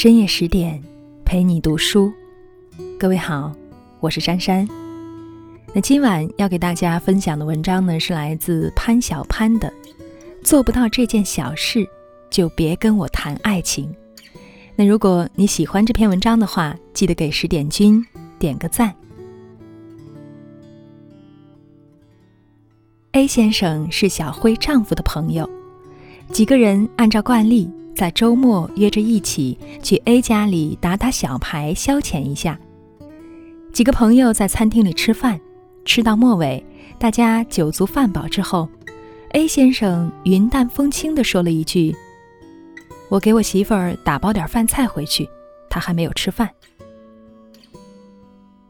深夜十点，陪你读书。各位好，我是珊珊。那今晚要给大家分享的文章呢，是来自潘小潘的《做不到这件小事，就别跟我谈爱情》。那如果你喜欢这篇文章的话，记得给十点君点个赞。A 先生是小辉丈夫的朋友，几个人按照惯例。在周末约着一起去 A 家里打打小牌消遣一下。几个朋友在餐厅里吃饭，吃到末尾，大家酒足饭饱之后，A 先生云淡风轻地说了一句：“我给我媳妇儿打包点饭菜回去，她还没有吃饭。”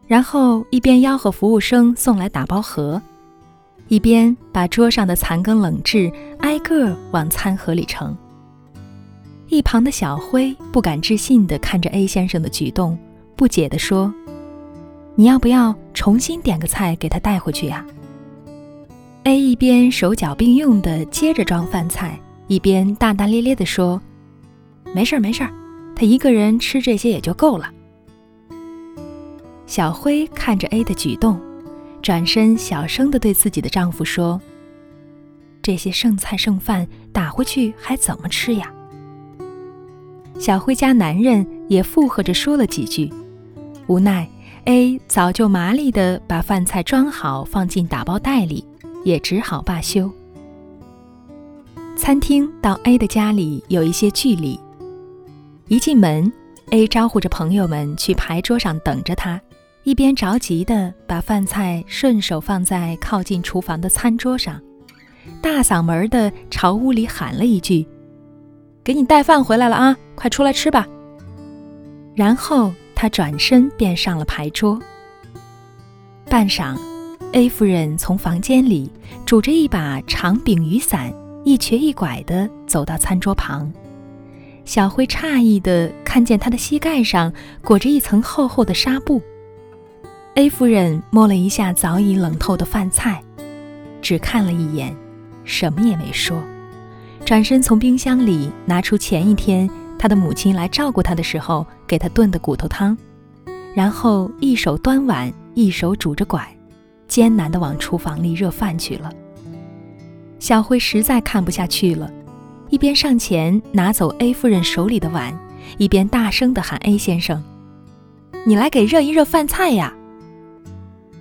然后一边吆喝服务生送来打包盒，一边把桌上的残羹冷炙挨个往餐盒里盛。一旁的小辉不敢置信地看着 A 先生的举动，不解地说：“你要不要重新点个菜给他带回去呀？”A 一边手脚并用地接着装饭菜，一边大大咧咧地说：“没事儿，没事儿，他一个人吃这些也就够了。”小辉看着 A 的举动，转身小声地对自己的丈夫说：“这些剩菜剩饭打回去还怎么吃呀？”小辉家男人也附和着说了几句，无奈 A 早就麻利地把饭菜装好放进打包袋里，也只好罢休。餐厅到 A 的家里有一些距离，一进门，A 招呼着朋友们去牌桌上等着他，一边着急地把饭菜顺手放在靠近厨房的餐桌上，大嗓门地朝屋里喊了一句。给你带饭回来了啊，快出来吃吧。然后他转身便上了牌桌。半晌，A 夫人从房间里拄着一把长柄雨伞，一瘸一拐地走到餐桌旁。小辉诧异地看见她的膝盖上裹着一层厚厚的纱布。A 夫人摸了一下早已冷透的饭菜，只看了一眼，什么也没说。转身从冰箱里拿出前一天他的母亲来照顾他的时候给他炖的骨头汤，然后一手端碗，一手拄着拐，艰难地往厨房里热饭去了。小辉实在看不下去了，一边上前拿走 A 夫人手里的碗，一边大声地喊 A 先生：“你来给热一热饭菜呀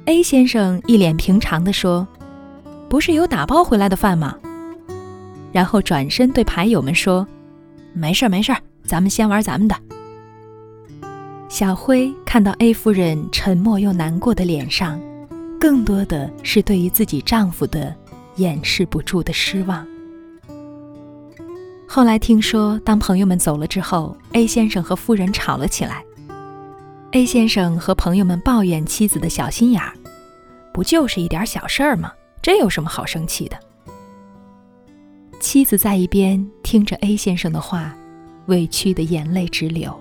！”A 先生一脸平常地说：“不是有打包回来的饭吗？”然后转身对牌友们说：“没事儿，没事儿，咱们先玩咱们的。”小辉看到 A 夫人沉默又难过的脸上，更多的是对于自己丈夫的掩饰不住的失望。后来听说，当朋友们走了之后，A 先生和夫人吵了起来。A 先生和朋友们抱怨妻子的小心眼儿：“不就是一点小事儿吗？这有什么好生气的？”妻子在一边听着 A 先生的话，委屈的眼泪直流。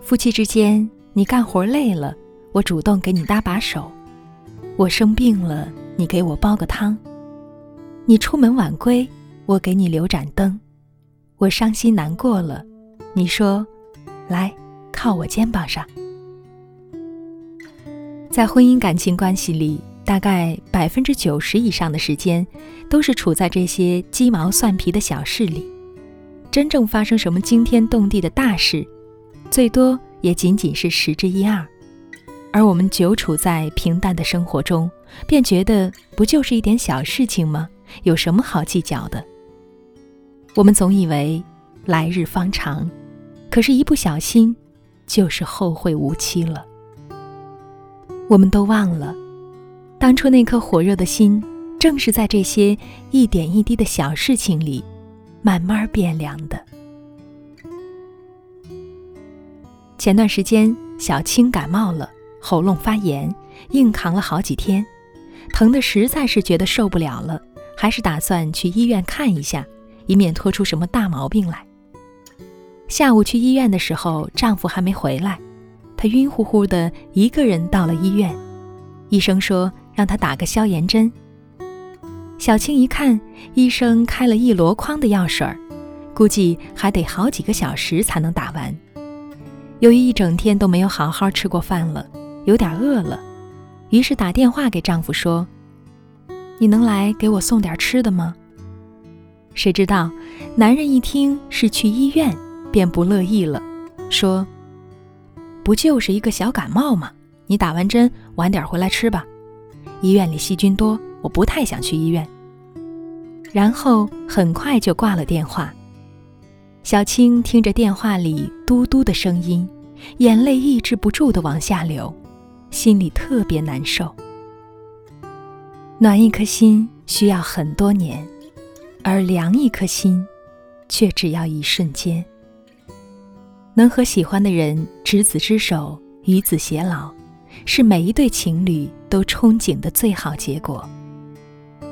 夫妻之间，你干活累了，我主动给你搭把手；我生病了，你给我煲个汤；你出门晚归，我给你留盏灯；我伤心难过了，你说：“来，靠我肩膀上。”在婚姻感情关系里。大概百分之九十以上的时间，都是处在这些鸡毛蒜皮的小事里。真正发生什么惊天动地的大事，最多也仅仅是十之一二。而我们久处在平淡的生活中，便觉得不就是一点小事情吗？有什么好计较的？我们总以为来日方长，可是，一不小心，就是后会无期了。我们都忘了。当初那颗火热的心，正是在这些一点一滴的小事情里，慢慢变凉的。前段时间，小青感冒了，喉咙发炎，硬扛了好几天，疼的实在是觉得受不了了，还是打算去医院看一下，以免拖出什么大毛病来。下午去医院的时候，丈夫还没回来，她晕乎乎的一个人到了医院，医生说。让他打个消炎针。小青一看，医生开了一箩筐的药水儿，估计还得好几个小时才能打完。由于一整天都没有好好吃过饭了，有点饿了，于是打电话给丈夫说：“你能来给我送点吃的吗？”谁知道，男人一听是去医院，便不乐意了，说：“不就是一个小感冒吗？你打完针晚点回来吃吧。医院里细菌多，我不太想去医院。”然后很快就挂了电话。小青听着电话里嘟嘟的声音，眼泪抑制不住的往下流，心里特别难受。暖一颗心需要很多年，而凉一颗心，却只要一瞬间。能和喜欢的人执子之手，与子偕老，是每一对情侣都憧憬的最好结果。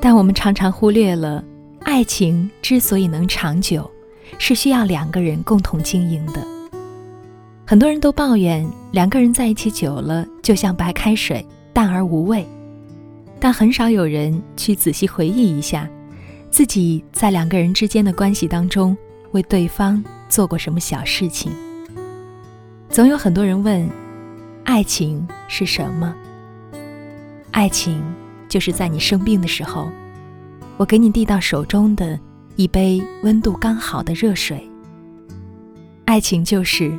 但我们常常忽略了，爱情之所以能长久。是需要两个人共同经营的。很多人都抱怨两个人在一起久了就像白开水，淡而无味，但很少有人去仔细回忆一下，自己在两个人之间的关系当中为对方做过什么小事情。总有很多人问：爱情是什么？爱情就是在你生病的时候，我给你递到手中的。一杯温度刚好的热水。爱情就是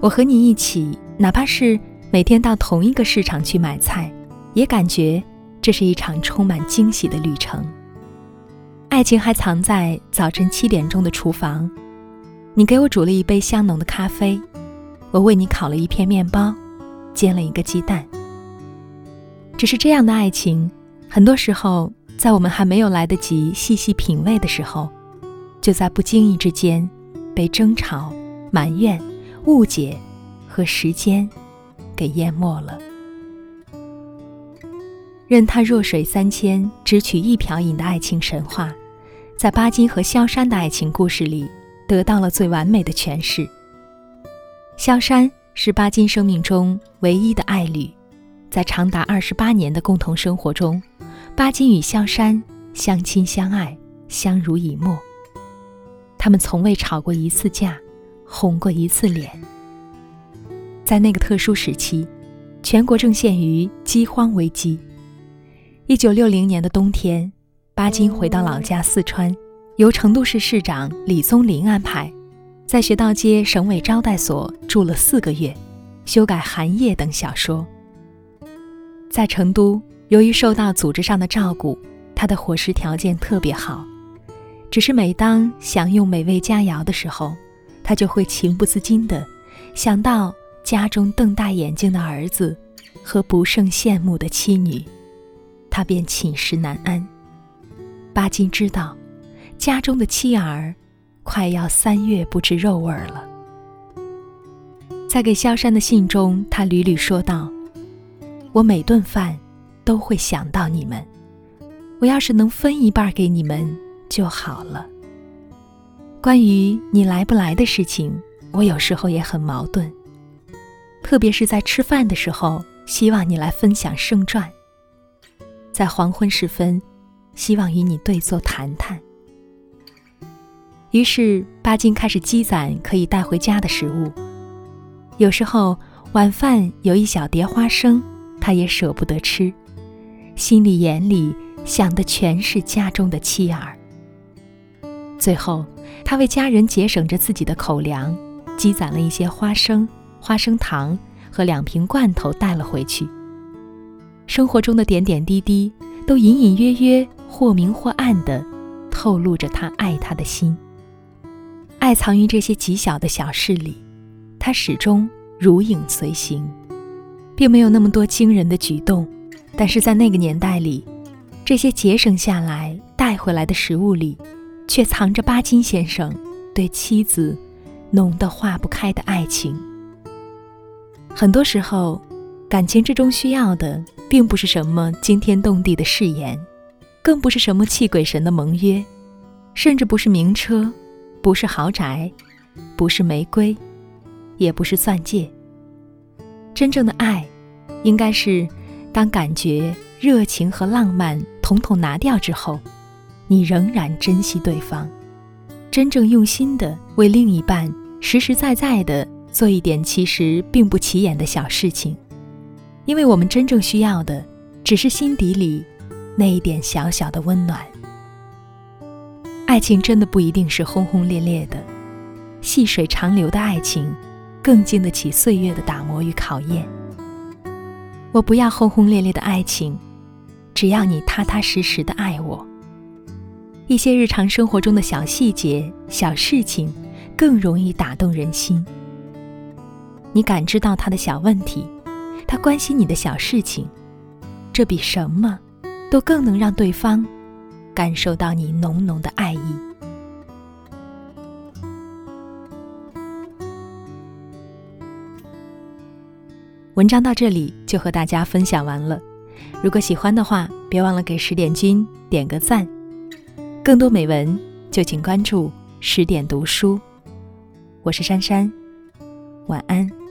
我和你一起，哪怕是每天到同一个市场去买菜，也感觉这是一场充满惊喜的旅程。爱情还藏在早晨七点钟的厨房，你给我煮了一杯香浓的咖啡，我为你烤了一片面包，煎了一个鸡蛋。只是这样的爱情，很多时候。在我们还没有来得及细细品味的时候，就在不经意之间，被争吵、埋怨、误解和时间给淹没了。任他弱水三千，只取一瓢饮的爱情神话，在巴金和萧山的爱情故事里得到了最完美的诠释。萧山是巴金生命中唯一的爱侣，在长达二十八年的共同生活中。巴金与萧山相亲相爱，相濡以沫。他们从未吵过一次架，红过一次脸。在那个特殊时期，全国正陷于饥荒危机。一九六零年的冬天，巴金回到老家四川，由成都市市长李宗林安排，在学道街省委招待所住了四个月，修改《寒夜》等小说。在成都。由于受到组织上的照顾，他的伙食条件特别好。只是每当享用美味佳肴的时候，他就会情不自禁地想到家中瞪大眼睛的儿子和不胜羡慕的妻女，他便寝食难安。巴金知道，家中的妻儿快要三月不知肉味儿了。在给萧山的信中，他屡屡说道：“我每顿饭。”都会想到你们，我要是能分一半给你们就好了。关于你来不来的事情，我有时候也很矛盾，特别是在吃饭的时候，希望你来分享盛传；在黄昏时分，希望与你对坐谈谈。于是巴金开始积攒可以带回家的食物，有时候晚饭有一小碟花生，他也舍不得吃。心里眼里想的全是家中的妻儿。最后，他为家人节省着自己的口粮，积攒了一些花生、花生糖和两瓶罐头带了回去。生活中的点点滴滴，都隐隐约约、或明或暗的透露着他爱他的心。爱藏于这些极小的小事里，他始终如影随形，并没有那么多惊人的举动。但是在那个年代里，这些节省下来带回来的食物里，却藏着巴金先生对妻子浓得化不开的爱情。很多时候，感情之中需要的，并不是什么惊天动地的誓言，更不是什么泣鬼神的盟约，甚至不是名车，不是豪宅，不是玫瑰，也不是钻戒。真正的爱，应该是。当感觉、热情和浪漫统统拿掉之后，你仍然珍惜对方，真正用心的为另一半实实在在的做一点其实并不起眼的小事情，因为我们真正需要的只是心底里那一点小小的温暖。爱情真的不一定是轰轰烈烈的，细水长流的爱情更经得起岁月的打磨与考验。我不要轰轰烈烈的爱情，只要你踏踏实实的爱我。一些日常生活中的小细节、小事情，更容易打动人心。你感知到他的小问题，他关心你的小事情，这比什么都更能让对方感受到你浓浓的爱意。文章到这里就和大家分享完了。如果喜欢的话，别忘了给十点君点个赞。更多美文就请关注十点读书。我是珊珊，晚安。